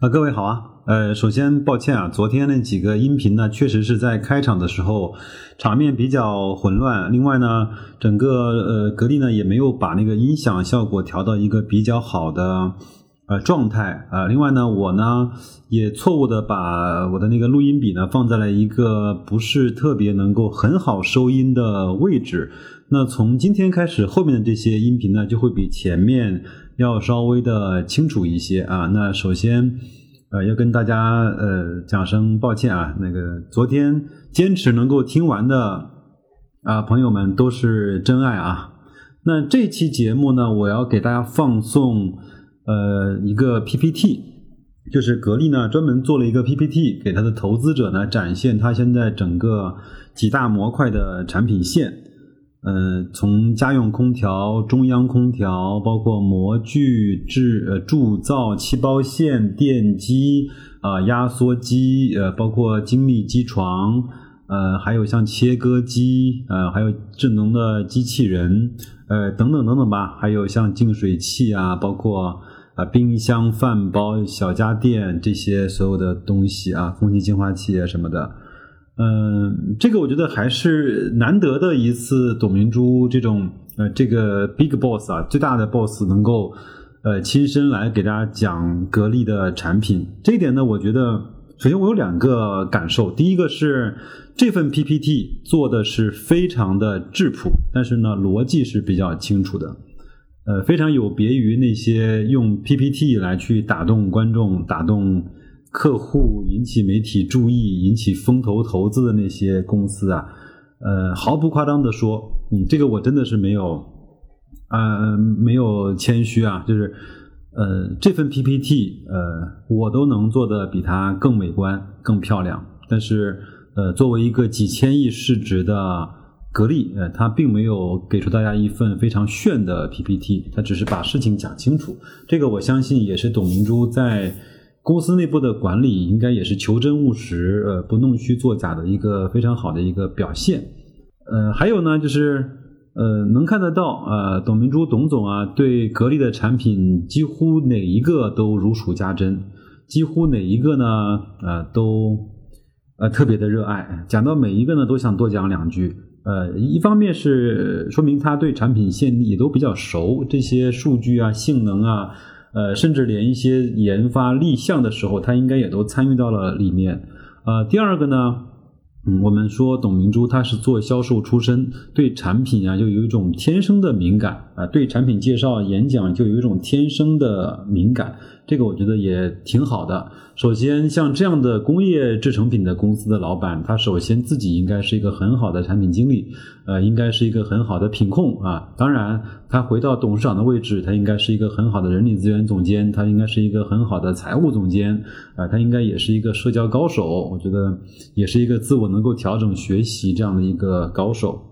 啊，各位好啊，呃，首先抱歉啊，昨天那几个音频呢，确实是在开场的时候场面比较混乱。另外呢，整个呃格力呢也没有把那个音响效果调到一个比较好的呃状态啊。另外呢，我呢也错误的把我的那个录音笔呢放在了一个不是特别能够很好收音的位置。那从今天开始，后面的这些音频呢就会比前面。要稍微的清楚一些啊，那首先，呃，要跟大家呃讲声抱歉啊，那个昨天坚持能够听完的啊朋友们都是真爱啊。那这期节目呢，我要给大家放送呃一个 PPT，就是格力呢专门做了一个 PPT，给他的投资者呢展现他现在整个几大模块的产品线。呃，从家用空调、中央空调，包括模具、制呃铸造、气包线、电机啊、压缩机，呃，包括精密机床，呃，还有像切割机，呃，还有智能的机器人，呃，等等等等吧，还有像净水器啊，包括啊冰箱、饭包、小家电这些所有的东西啊，空气净化器啊什么的。嗯，这个我觉得还是难得的一次，董明珠这种呃，这个 big boss 啊，最大的 boss 能够呃亲身来给大家讲格力的产品。这一点呢，我觉得首先我有两个感受，第一个是这份 PPT 做的是非常的质朴，但是呢逻辑是比较清楚的，呃，非常有别于那些用 PPT 来去打动观众、打动。客户引起媒体注意、引起风投投资的那些公司啊，呃，毫不夸张的说，嗯，这个我真的是没有，呃，没有谦虚啊，就是，呃，这份 PPT，呃，我都能做的比它更美观、更漂亮。但是，呃，作为一个几千亿市值的格力，呃，它并没有给出大家一份非常炫的 PPT，它只是把事情讲清楚。这个我相信也是董明珠在。公司内部的管理应该也是求真务实，呃，不弄虚作假的一个非常好的一个表现。呃，还有呢，就是呃，能看得到，呃，董明珠董总啊，对格力的产品几乎哪一个都如数家珍，几乎哪一个呢，呃，都呃特别的热爱。讲到每一个呢，都想多讲两句。呃，一方面是说明他对产品线也都比较熟，这些数据啊、性能啊。呃，甚至连一些研发立项的时候，他应该也都参与到了里面。呃，第二个呢，嗯，我们说董明珠她是做销售出身，对产品啊就有一种天生的敏感啊，对产品介绍、演讲就有一种天生的敏感。这个我觉得也挺好的。首先，像这样的工业制成品的公司的老板，他首先自己应该是一个很好的产品经理，呃，应该是一个很好的品控啊。当然，他回到董事长的位置，他应该是一个很好的人力资源总监，他应该是一个很好的财务总监啊，他应该也是一个社交高手。我觉得也是一个自我能够调整、学习这样的一个高手。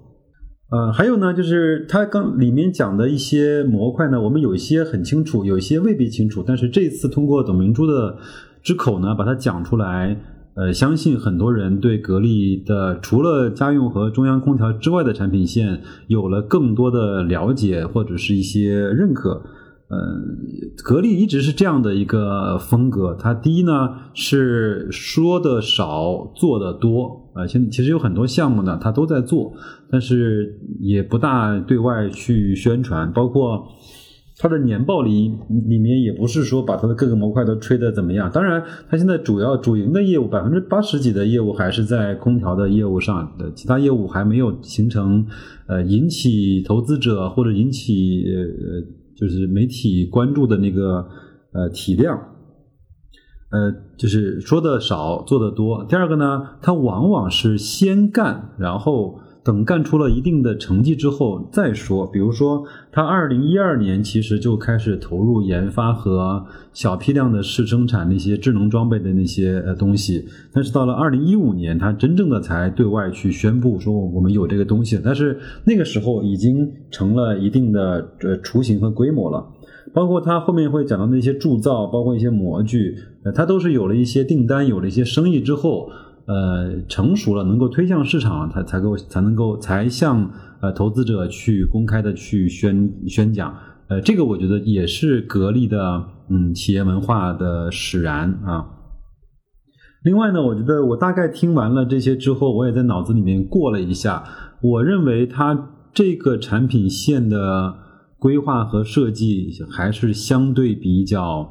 呃，还有呢，就是他刚里面讲的一些模块呢，我们有一些很清楚，有一些未必清楚。但是这次通过董明珠的之口呢，把它讲出来，呃，相信很多人对格力的除了家用和中央空调之外的产品线有了更多的了解或者是一些认可。嗯，格力一直是这样的一个风格。它第一呢是说的少，做的多。啊，现其实有很多项目呢，它都在做，但是也不大对外去宣传。包括它的年报里里面也不是说把它的各个模块都吹得怎么样。当然，它现在主要主营的业务百分之八十几的业务还是在空调的业务上的，其他业务还没有形成呃引起投资者或者引起呃。就是媒体关注的那个呃体量，呃，就是说的少，做的多。第二个呢，它往往是先干，然后。等干出了一定的成绩之后再说。比如说，他二零一二年其实就开始投入研发和小批量的试生产那些智能装备的那些呃东西，但是到了二零一五年，他真正的才对外去宣布说我们有这个东西。但是那个时候已经成了一定的呃雏形和规模了。包括他后面会讲到那些铸造，包括一些模具，呃，他都是有了一些订单，有了一些生意之后。呃，成熟了，能够推向市场，才才够才能够才向呃投资者去公开的去宣宣讲。呃，这个我觉得也是格力的嗯企业文化的使然啊。另外呢，我觉得我大概听完了这些之后，我也在脑子里面过了一下，我认为它这个产品线的规划和设计还是相对比较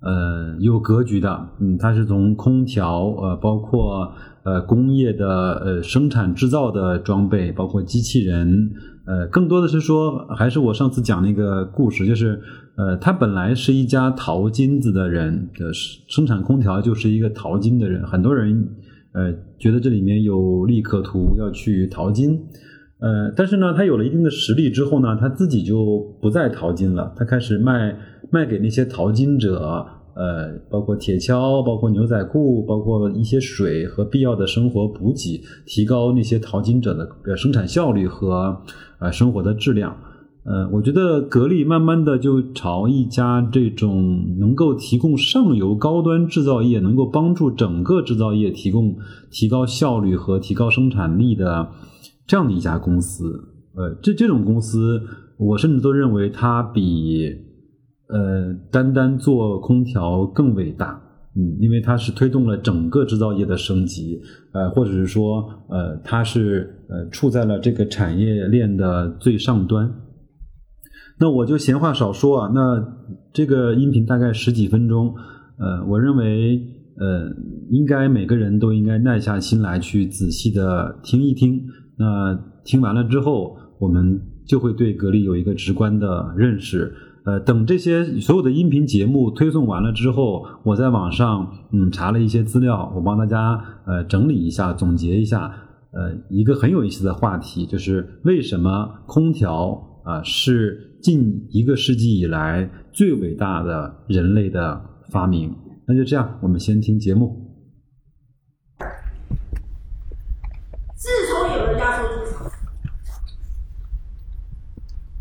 呃有格局的。嗯，它是从空调呃，包括呃工业的呃生产制造的装备，包括机器人，呃，更多的是说，还是我上次讲那个故事，就是。呃，他本来是一家淘金子的人，的生产空调就是一个淘金的人。很多人呃觉得这里面有利可图，要去淘金。呃，但是呢，他有了一定的实力之后呢，他自己就不再淘金了，他开始卖卖给那些淘金者，呃，包括铁锹，包括牛仔裤，包括一些水和必要的生活补给，提高那些淘金者的生产效率和呃生活的质量。呃，我觉得格力慢慢的就朝一家这种能够提供上游高端制造业，能够帮助整个制造业提供提高效率和提高生产力的这样的一家公司。呃，这这种公司，我甚至都认为它比呃单单做空调更伟大。嗯，因为它是推动了整个制造业的升级，呃，或者是说，呃，它是呃处在了这个产业链的最上端。那我就闲话少说啊，那这个音频大概十几分钟，呃，我认为呃，应该每个人都应该耐下心来去仔细的听一听。那听完了之后，我们就会对格力有一个直观的认识。呃，等这些所有的音频节目推送完了之后，我在网上嗯查了一些资料，我帮大家呃整理一下，总结一下，呃，一个很有意思的话题，就是为什么空调啊是。近一个世纪以来最伟大的人类的发明，那就这样，我们先听节目。自从有了压缩机厂，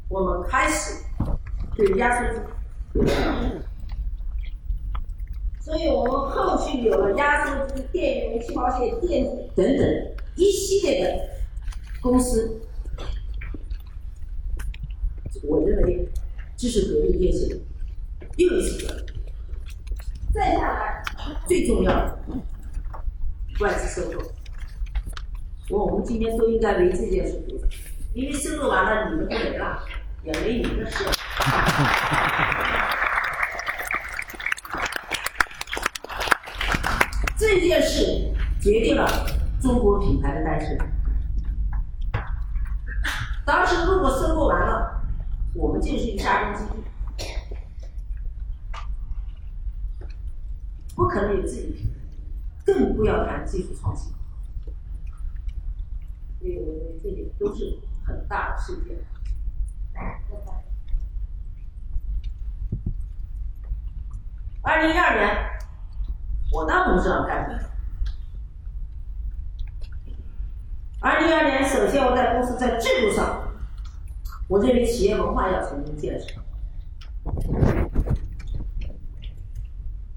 我们开始对压缩机所以我们后续有了压缩机、电源、气泡线、电子等等一系列的公司。我认为这是革命电线又一次。再下来，最重要的外资收购，我我们今天都应该为这件事鼓掌，因为收购完了你们就没了，也没你们的事。这件事决定了中国品牌的诞生。当时如果收购完了，我们就是一个下工基地，不可能有自己品牌，更不要谈技术创新。所以我认为这里都是很大的事件。二零一二年，我当董事长干什么。二零一二年，首先我在公司在制度上。我认为企业文化要重新建设，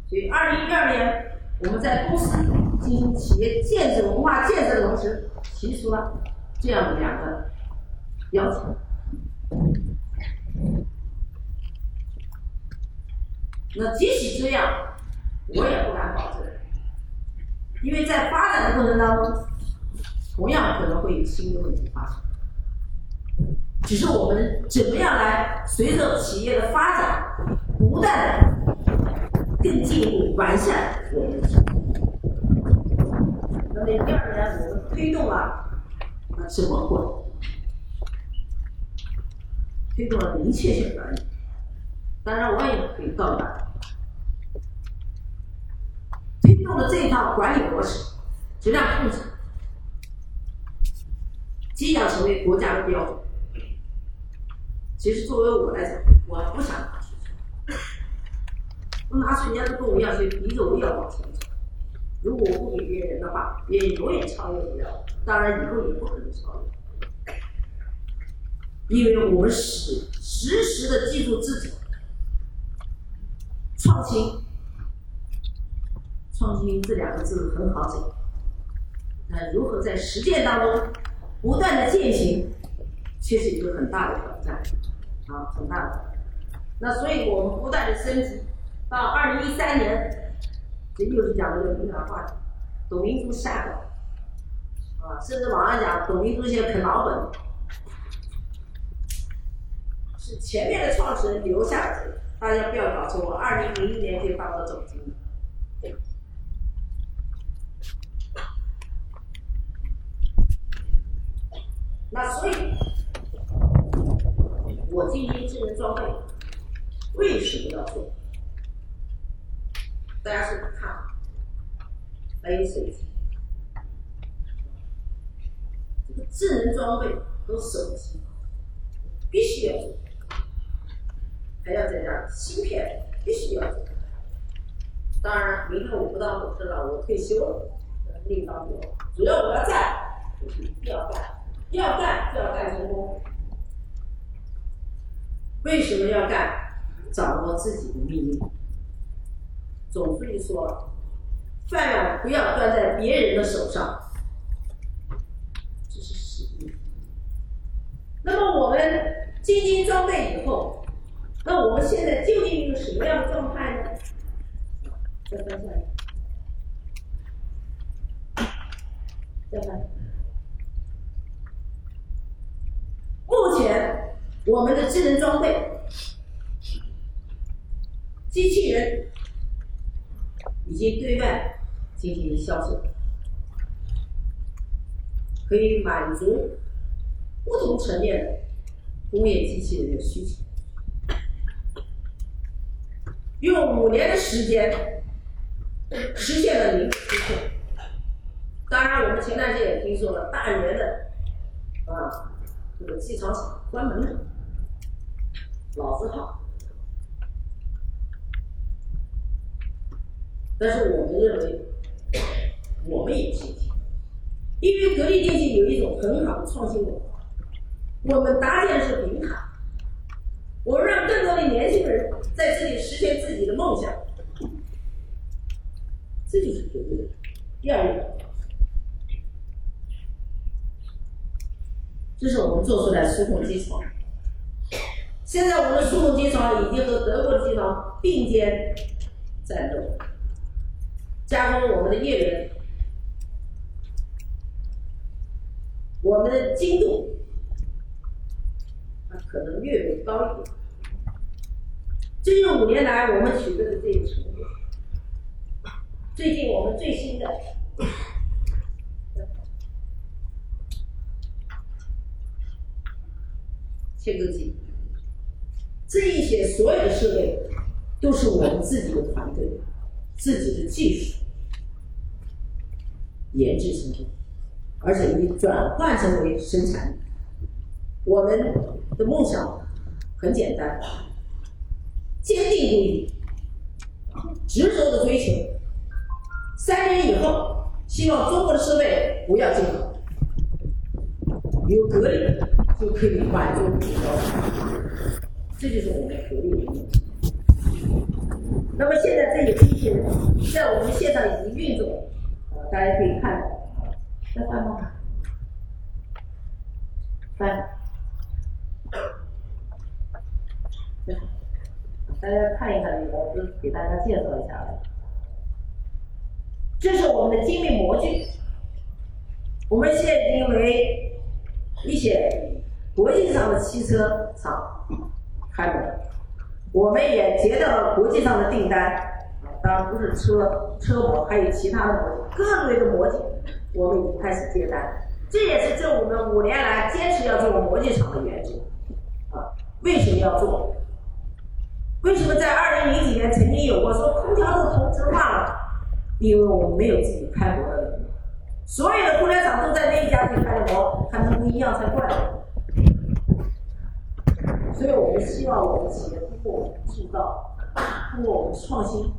所以二零一二年我们在公司进行企业建设文化建设的同时，提出了这样的两个要求。那即使这样，我也不敢保证，因为在发展的过程当中，同样可能会有新的问题发生。只是我们怎么样来随着企业的发展，不断的更进一步完善我们的体制。那么第二年，我们推动了啊什么活动？推动了明确性管理。当然，我也可以告诉大家，推动的这一套管理模式，质量控制，即将成为国家的标准。其实作为我来讲，我不想拿出去，我拿出人家都跟我一样，所以逼着我也要往前走。如果我不给别人的话，别人永远超越不了，当然以后也不可能超越。因为我们实实时的记住自己，创新，创新这两个字很好讲，那如何在实践当中不断的践行，却是一个很大的挑战。啊，很大的，那所以我们不断的升级，到二零一三年，这又是讲这个民产化，董明珠下岗，啊，甚至网上讲董明珠现在啃老本，是前面的创始人留下的，大家不要搞错，我二零零一年就当了总经理。那所以，我进行智能装备，为什么要做？大家是看好，还有手机，这个智能装备和手机必须要做，还要再加芯片，必须要做。当然，明天我不当董事长，我退休了，另当别论。只要我要干，就是一定要干。要干就要干成功，为什么要干？掌握自己的命运。总书记说，饭碗不要端在别人的手上，这是使命。那么我们精心装备以后，那我们现在究竟一个什么样的状态呢？再翻下来，再翻。目前，我们的智能装备、机器人已经对外进行销售，可以满足不同层面的工业机器人的需求。用五年的时间实现了零突破。当然，我们前段时间也听说了大连的啊。这个机场厂关门了，老字号。但是我们认为，我们也信心，因为格力电器有一种很好的创新文化，我们搭建的是平台，我们让更多的年轻人在这里实现自己的梦想，这就是格力的第二个。这是我们做出来的数控机床。现在我们的数控机床已经和德国的机床并肩战斗，加工我们的叶轮，我们的精度可能略微高一点。这是五年来我们取得的这一成果。最近我们最新的。切割机，这一些所有的设备都是我们自己的团队、自己的技术研制成功，而且已转换成为生产力。我们的梦想很简单，坚定不移，执着的追求。三年以后，希望中国的设备不要进口，有格力。就可以满足你的要求，这就是我们的格力。那么现在这些机器人在我们线上已经运作，呃，大家可以看到，在翻吗？翻。大家看一看，我就给大家介绍一下。这是我们的精密模具，我们现在因为一些。国际上的汽车厂开门，我们也接到了国际上的订单啊，当然不是车车模，还有其他的模，各类的模具，我们已经开始接单。这也是这我们五年来坚持要做模具厂的原则。啊，为什么要做？为什么在二零零几年曾经有过说空调都同质化了？因为我们没有自己开模的能力，所有的空调厂都在那一家去开的模，它能不一样才怪。所以我们希望我们企业通过我们制造，通过我们创新，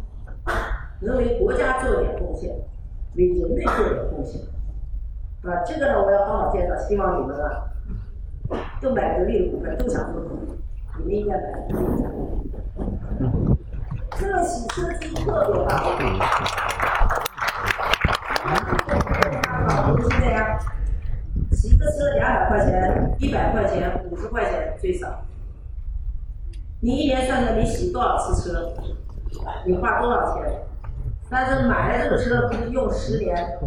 能为国家做点贡献，为人类做点贡献。啊，这个呢，我要好好介绍，希望你们啊，都买格力的股份，都想做，你们应该买。这个洗车机特别大，是这样，洗个车两百块钱，一百块钱，五十块钱最少。你一年算算，你洗多少次车？你花多少钱？但是买了这个车不是用十年，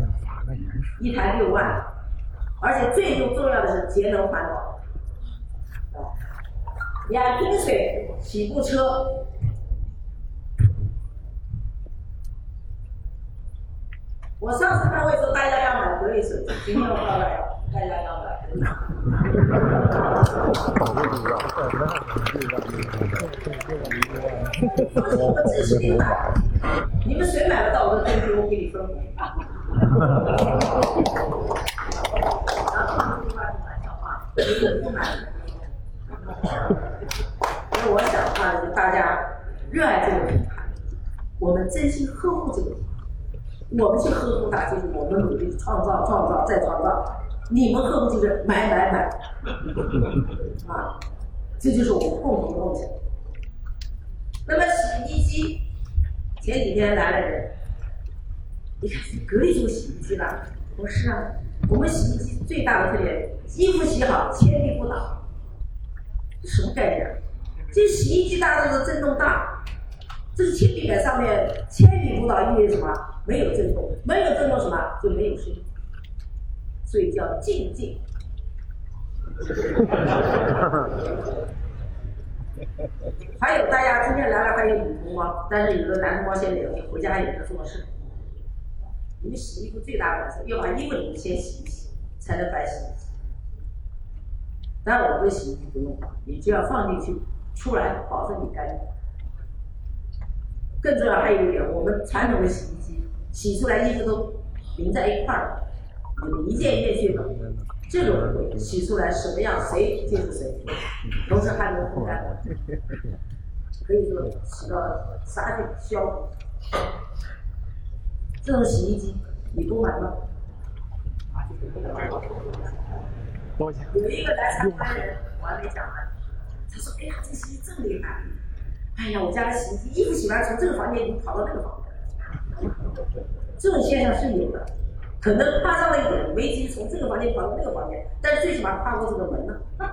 一台六万，而且最重重要的是节能环保。两瓶水洗部车，我上次开会说大家要买格力水，今天我告诉大家，大家要买。我支持你买，你们谁买不到我的东西，我给你分。啊，不买。所以我想的话，就大家热爱这个品牌，我们真心呵护这个品牌，我们去呵护它，就是我们努力创造、创造再创造。你们呵护就是买买买，啊，这就是我们共同的梦想。那么洗衣机，前几天来了人，你看格力做洗衣机了，不是啊，我们洗衣机最大的特点，衣服洗好，千地不倒。这什么概念？这洗衣机大的震动大，这是铅笔杆上面铅笔不倒，意味着什么？没有震动，没有震动什么就没有声音，所以叫静静。还有大家今天来了还有女同胞，但是有的男同胞先留，回家有的做事。你们洗衣服最大的是要把衣服里面先洗一洗，才能白洗。但我们的洗衣机不用，你只要放进去，出来保证你干净。更重要还有一点，我们传统的洗衣机洗出来衣服都淋在一块儿，有一件一件去这种洗出来什么样谁就是谁，同时还能烘干，可以说起到杀菌消毒。这种洗衣机你不买吗？有一个来参观的人，我还没讲完。他说：“哎呀，这洗衣机真厉害！哎呀，我家的洗衣机衣服洗完从这个房间已经跑到那个房间。这种现象是有的，可能夸张了一点，危机从这个房间跑到那个房间，但是最起码跨过这个门了。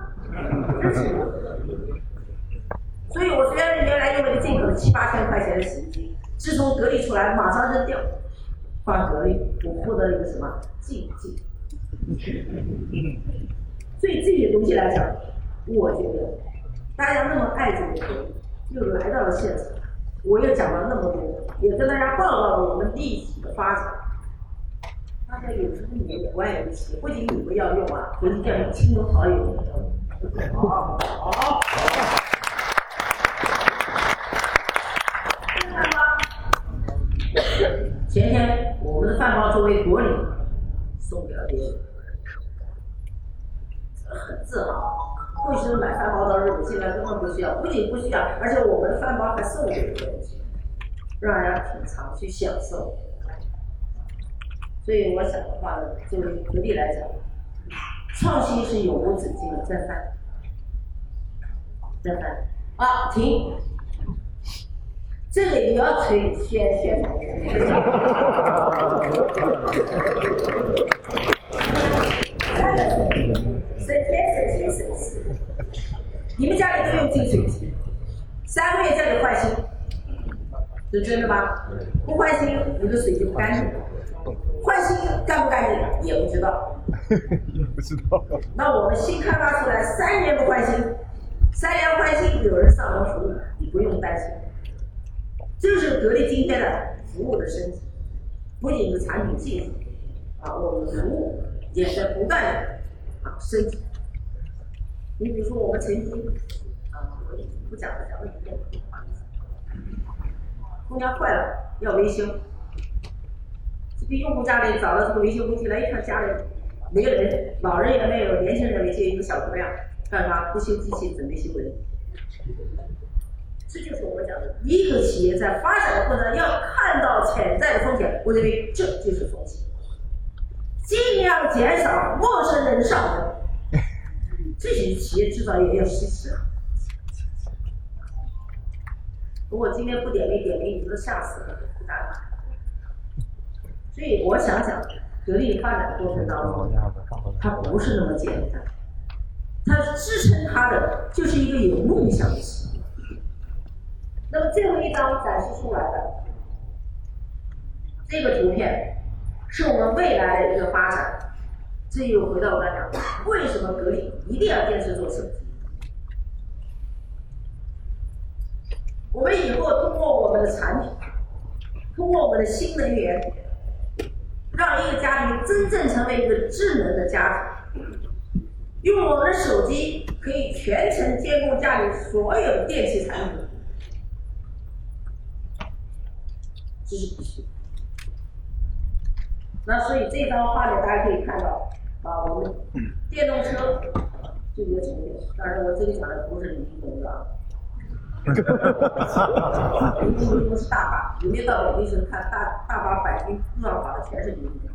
所以我虽然原来用了一个进口的七八千块钱的洗衣机，自从格力出来，马上扔掉，换格力，我获得了一个什么静静。所以这些东西来讲，我觉得大家那么爱这个，又来到了现场，我又讲了那么多，也跟大家报告了我们立体的发展。大家有时候你们不爱用气，不仅你们要用啊，回去叫你亲朋好友好，好。看到吗？前天我们的饭包作为国礼送给了别人。很自豪，为什么买饭包到日本？现在根本不需要，不仅不需要，而且我们的饭包还送给别人，让人品尝去享受。所以我想的话呢，作为格力来讲，创新是永无止境的，再翻，再翻，啊，停，这个也要吹宣宣传。省钱省心省事，你们家里都用净水器，三个月叫你换新，是真的吗？不换新，你的水就不干净；换新干不干净也不知道。也不知道。那我们新开发出来三年不换新，三年换新有人上门服务，你不用担心。这是格力今天的服务的升级，不仅是产品技术，啊，我们服务也在不断的。啊，升级。你比如说，我们曾经啊，我不讲了，讲了一遍。空调坏了要维修，这用户家里找了这个维修工具来，一看家里没有人，老人也没有，年轻人没见一个小姑娘，干嘛不修机器，准备修人？这就是我们讲的，一个企业在发展的过程中要看到潜在的风险，我认为这就是风险。尽量减少陌生人上门，这些企业制造业要实施。如果今天不点名点名，你都吓死了，不干了。所以我想想，格力发展的过程当中，它不是那么简单，它支撑它的就是一个有梦想的企业。那么最后一张展示出来的这个图片，是我们未来的一个发展。这又回到我刚才讲，为什么格力一定要坚持做手机？我们以后通过我们的产品，通过我们的新能源，让一个家庭真正成为一个智能的家庭，用我们的手机可以全程监控家里所有电器产品，这是必须。那所以这张画面大家可以看到，啊，我们电动车就一个成就。当然，我这里讲的不是李云龙的。哈哈哈李云龙是大把，有没有到北京时看大大把百军路上跑的全是李云龙。